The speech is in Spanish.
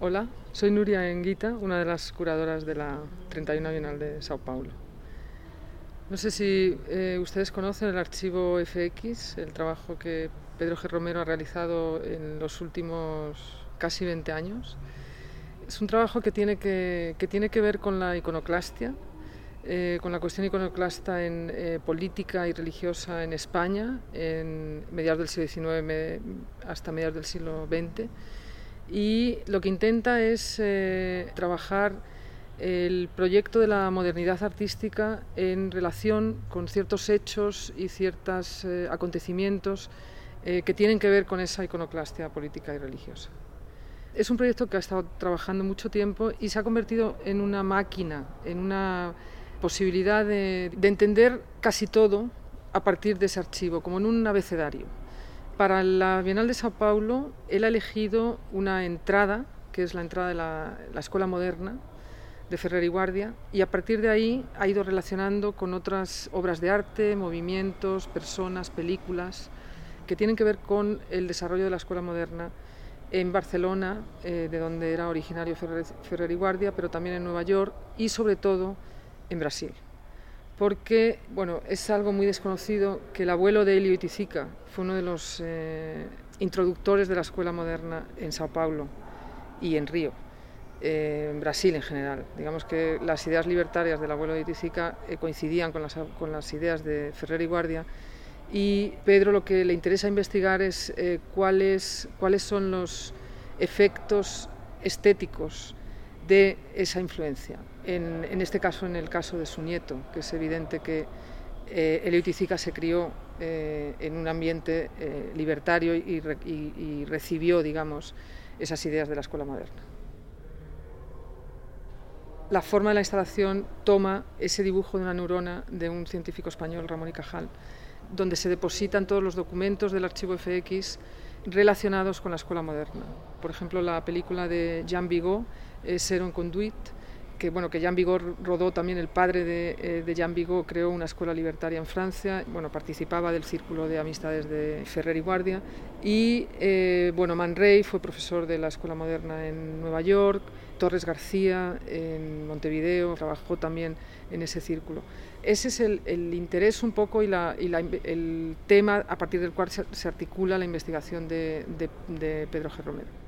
Hola, soy Nuria Enguita, una de las curadoras de la 31 Bienal de Sao Paulo. No sé si eh, ustedes conocen el archivo FX, el trabajo que Pedro G. Romero ha realizado en los últimos casi 20 años. Es un trabajo que tiene que, tiene que ver con la iconoclastia, eh, con la cuestión iconoclasta en eh, política y religiosa en España, en mediados del siglo XIX hasta mediados del siglo XX y lo que intenta es eh, trabajar el proyecto de la modernidad artística en relación con ciertos hechos y ciertos eh, acontecimientos eh, que tienen que ver con esa iconoclastia política y religiosa. Es un proyecto que ha estado trabajando mucho tiempo y se ha convertido en una máquina, en una posibilidad de entender casi todo a partir de ese archivo, como en un abecedario. Para la Bienal de Sao Paulo, él ha elegido una entrada, que es la entrada de la, Escuela Moderna de Ferrer y Guardia, y a partir de ahí ha ido relacionando con otras obras de arte, movimientos, personas, películas, que tienen que ver con el desarrollo de la Escuela Moderna en Barcelona, eh, de donde era originario Ferrer, Ferrer y Guardia, pero también en Nueva York y sobre todo en Brasil porque bueno, es algo muy desconocido que el abuelo de Elio Itizica fue uno de los eh, introductores de la escuela moderna en Sao Paulo y en Río, eh, en Brasil en general. Digamos que las ideas libertarias del abuelo de Itizica eh, coincidían con las, con las, ideas de Ferrer y Guardia y Pedro lo que le interesa investigar es cuáles, cuáles son los efectos estéticos de esa influencia. En, este caso, en el caso de su nieto, que es evidente que eh, Elio se crió eh, en un ambiente eh, libertario y, recibió, digamos, esas ideas de la escuela moderna. La forma de la instalación toma ese dibujo de una neurona de un científico español, Ramón y Cajal, donde se depositan todos los documentos del archivo FX relacionados con la escuela moderna. Por ejemplo, la película de Jean Vigo, Ser Conduit, que, bueno, que Jean Vigo rodó también, el padre de, eh, de, Jean Vigo creó una escuela libertaria en Francia, bueno, participaba del círculo de amistades de Ferrer y Guardia, y eh, bueno, Man Ray fue profesor de la Escuela Moderna en Nueva York, Torres García en Montevideo, trabajó también en ese círculo. Ese es el, interés un poco y, la, el tema a partir del cual se, articula la investigación de, de Pedro G. Romero.